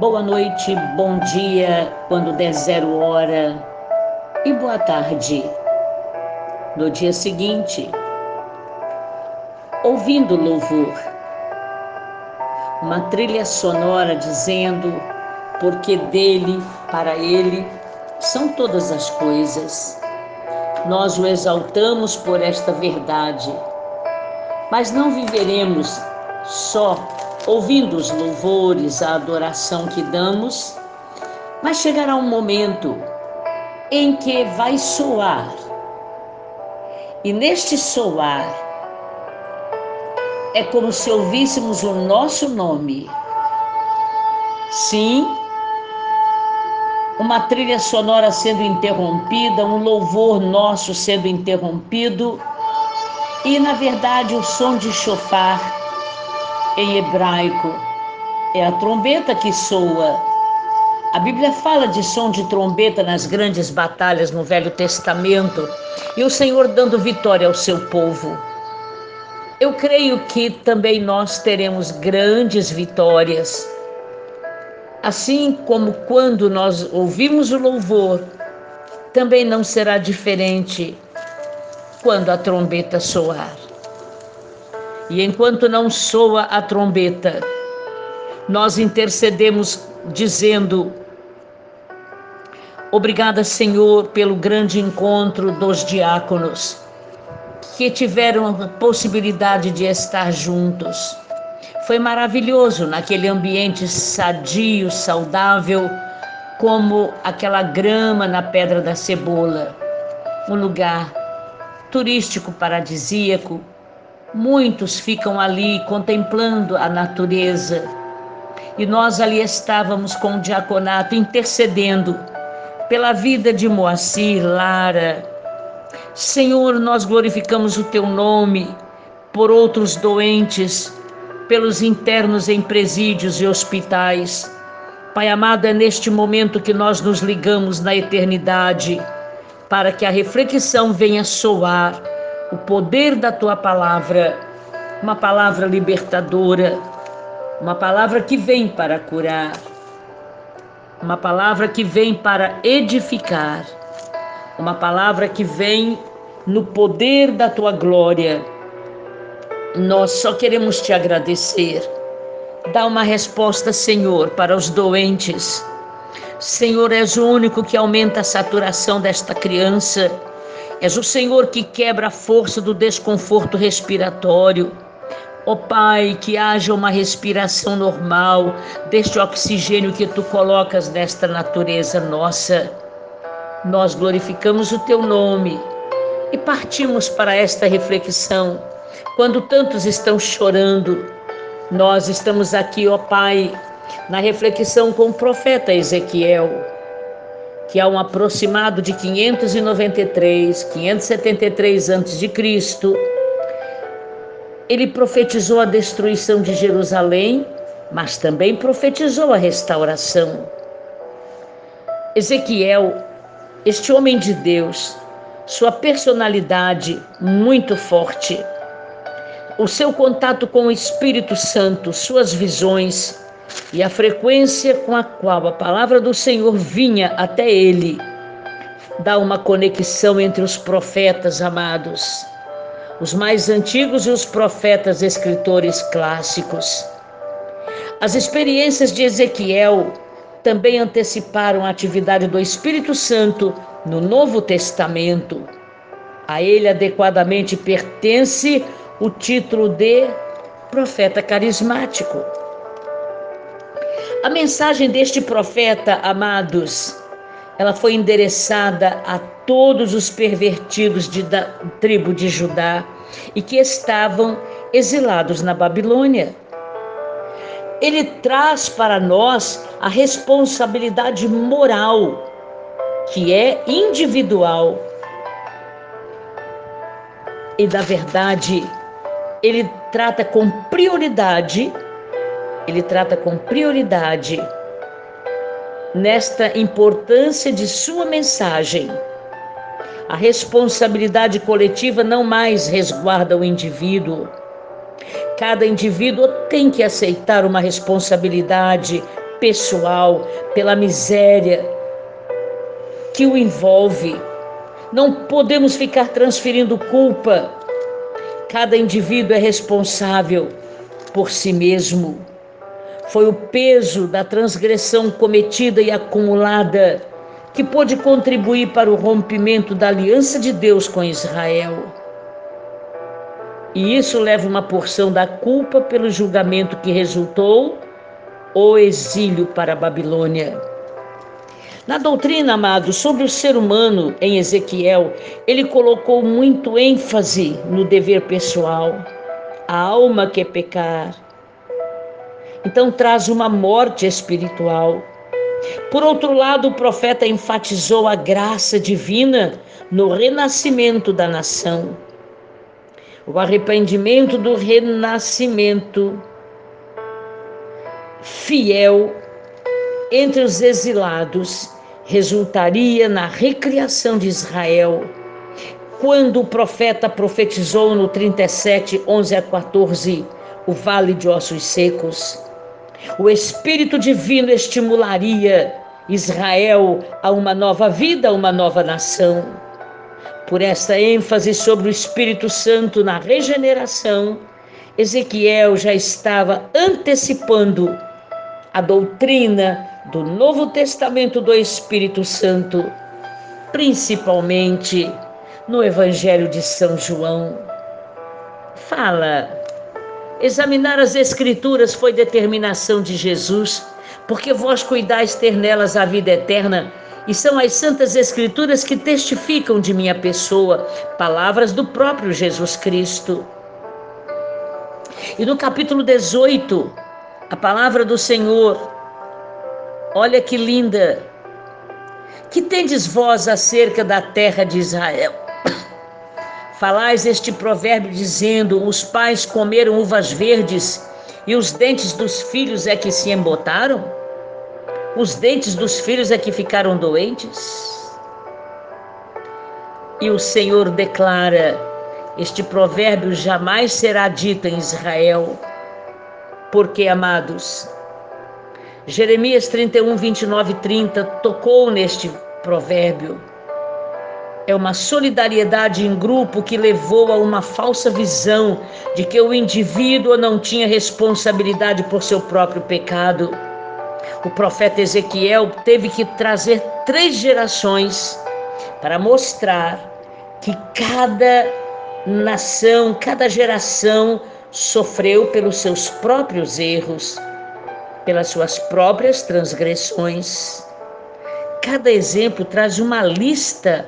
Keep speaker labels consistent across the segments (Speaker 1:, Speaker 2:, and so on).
Speaker 1: boa noite, bom dia, quando der zero hora, e boa tarde. No dia seguinte, ouvindo louvor, uma trilha sonora dizendo, porque dele, para ele, são todas as coisas. Nós o exaltamos por esta verdade, mas não viveremos só ouvindo os louvores, a adoração que damos, mas chegará um momento em que vai soar. E neste soar, é como se ouvíssemos o nosso nome. Sim, uma trilha sonora sendo interrompida, um louvor nosso sendo interrompido, e na verdade o som de chofar em hebraico é a trombeta que soa. A Bíblia fala de som de trombeta nas grandes batalhas no Velho Testamento e o Senhor dando vitória ao seu povo. Eu creio que também nós teremos grandes vitórias Assim como quando nós ouvimos o louvor, também não será diferente quando a trombeta soar. E enquanto não soa a trombeta, nós intercedemos dizendo: Obrigada, Senhor, pelo grande encontro dos diáconos que tiveram a possibilidade de estar juntos foi maravilhoso naquele ambiente sadio, saudável, como aquela grama na Pedra da Cebola. Um lugar turístico paradisíaco. Muitos ficam ali contemplando a natureza. E nós ali estávamos com o diaconato intercedendo pela vida de Moacir, Lara. Senhor, nós glorificamos o teu nome por outros doentes pelos internos em presídios e hospitais. Pai amado, é neste momento que nós nos ligamos na eternidade, para que a reflexão venha soar o poder da tua palavra, uma palavra libertadora, uma palavra que vem para curar, uma palavra que vem para edificar, uma palavra que vem no poder da tua glória nós só queremos te agradecer. Dá uma resposta, Senhor, para os doentes. Senhor, és o único que aumenta a saturação desta criança. És o Senhor que quebra a força do desconforto respiratório. Ó oh, Pai, que haja uma respiração normal deste oxigênio que tu colocas nesta natureza nossa. Nós glorificamos o teu nome e partimos para esta reflexão quando tantos estão chorando, nós estamos aqui, ó Pai, na reflexão com o profeta Ezequiel, que há um aproximado de 593, 573 a.C., ele profetizou a destruição de Jerusalém, mas também profetizou a restauração. Ezequiel, este homem de Deus, sua personalidade muito forte, o seu contato com o Espírito Santo, suas visões e a frequência com a qual a palavra do Senhor vinha até ele, dá uma conexão entre os profetas amados, os mais antigos e os profetas escritores clássicos. As experiências de Ezequiel também anteciparam a atividade do Espírito Santo no Novo Testamento. A ele adequadamente pertence o título de profeta carismático. A mensagem deste profeta, amados, ela foi endereçada a todos os pervertidos de, da tribo de Judá e que estavam exilados na Babilônia. Ele traz para nós a responsabilidade moral, que é individual. E da verdade, ele trata com prioridade, ele trata com prioridade nesta importância de sua mensagem. A responsabilidade coletiva não mais resguarda o indivíduo. Cada indivíduo tem que aceitar uma responsabilidade pessoal, pela miséria que o envolve. Não podemos ficar transferindo culpa. Cada indivíduo é responsável por si mesmo. Foi o peso da transgressão cometida e acumulada que pôde contribuir para o rompimento da aliança de Deus com Israel. E isso leva uma porção da culpa pelo julgamento que resultou o exílio para a Babilônia. Na doutrina, amados, sobre o ser humano em Ezequiel, ele colocou muito ênfase no dever pessoal, a alma que pecar. Então traz uma morte espiritual. Por outro lado, o profeta enfatizou a graça divina no renascimento da nação. O arrependimento do renascimento fiel entre os exilados resultaria na recriação de Israel. Quando o profeta profetizou no 37, 11 a 14, o vale de ossos secos, o Espírito Divino estimularia Israel a uma nova vida, a uma nova nação. Por esta ênfase sobre o Espírito Santo na regeneração, Ezequiel já estava antecipando a doutrina do Novo Testamento do Espírito Santo, principalmente no Evangelho de São João. Fala, examinar as Escrituras foi determinação de Jesus, porque vós cuidais ter nelas a vida eterna. E são as Santas Escrituras que testificam de minha pessoa, palavras do próprio Jesus Cristo. E no capítulo 18, a palavra do Senhor Olha que linda. Que tendes vós acerca da terra de Israel? Falais este provérbio dizendo: Os pais comeram uvas verdes e os dentes dos filhos é que se embotaram? Os dentes dos filhos é que ficaram doentes? E o Senhor declara: Este provérbio jamais será dito em Israel, porque, amados, Jeremias 31, 29 e 30 tocou neste provérbio. É uma solidariedade em grupo que levou a uma falsa visão de que o indivíduo não tinha responsabilidade por seu próprio pecado. O profeta Ezequiel teve que trazer três gerações para mostrar que cada nação, cada geração sofreu pelos seus próprios erros pelas suas próprias transgressões. Cada exemplo traz uma lista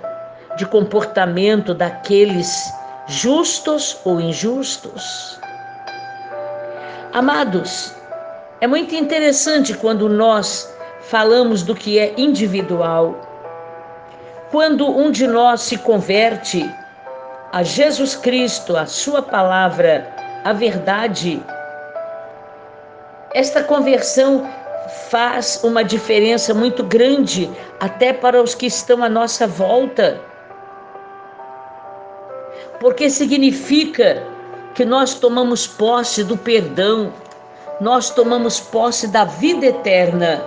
Speaker 1: de comportamento daqueles justos ou injustos. Amados, é muito interessante quando nós falamos do que é individual. Quando um de nós se converte a Jesus Cristo, a Sua palavra, a verdade, esta conversão faz uma diferença muito grande até para os que estão à nossa volta. Porque significa que nós tomamos posse do perdão, nós tomamos posse da vida eterna.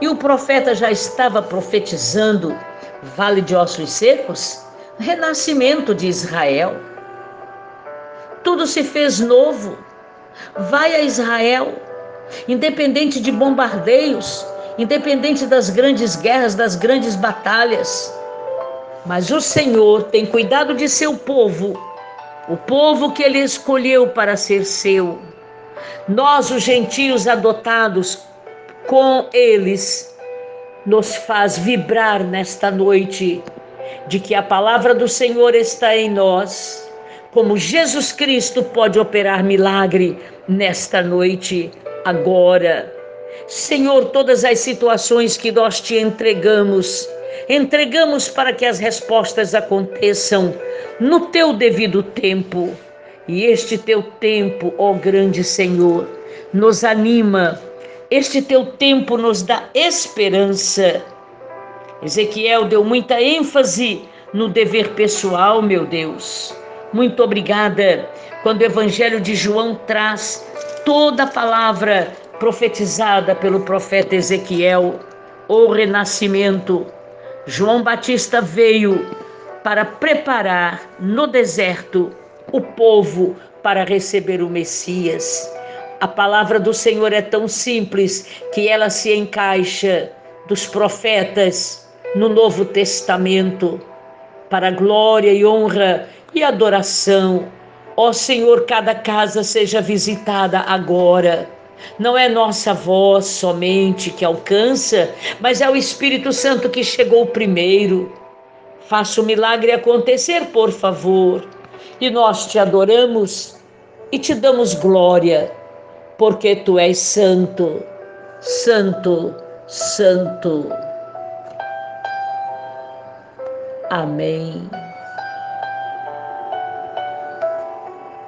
Speaker 1: E o profeta já estava profetizando vale de ossos secos, renascimento de Israel. Tudo se fez novo. Vai a Israel, independente de bombardeios, independente das grandes guerras, das grandes batalhas. Mas o Senhor tem cuidado de seu povo, o povo que ele escolheu para ser seu. Nós, os gentios adotados com eles, nos faz vibrar nesta noite de que a palavra do Senhor está em nós como Jesus Cristo pode operar milagre nesta noite, agora. Senhor, todas as situações que nós te entregamos, entregamos para que as respostas aconteçam no teu devido tempo. E este teu tempo, ó grande Senhor, nos anima, este teu tempo nos dá esperança. Ezequiel deu muita ênfase no dever pessoal, meu Deus. Muito obrigada. Quando o Evangelho de João traz toda a palavra profetizada pelo profeta Ezequiel, o renascimento. João Batista veio para preparar no deserto o povo para receber o Messias. A palavra do Senhor é tão simples que ela se encaixa dos profetas no Novo Testamento para glória e honra e adoração. Ó Senhor, cada casa seja visitada agora. Não é nossa voz somente que alcança, mas é o Espírito Santo que chegou primeiro. Faça o milagre acontecer, por favor. E nós te adoramos e te damos glória, porque tu és santo, santo, santo. Amém.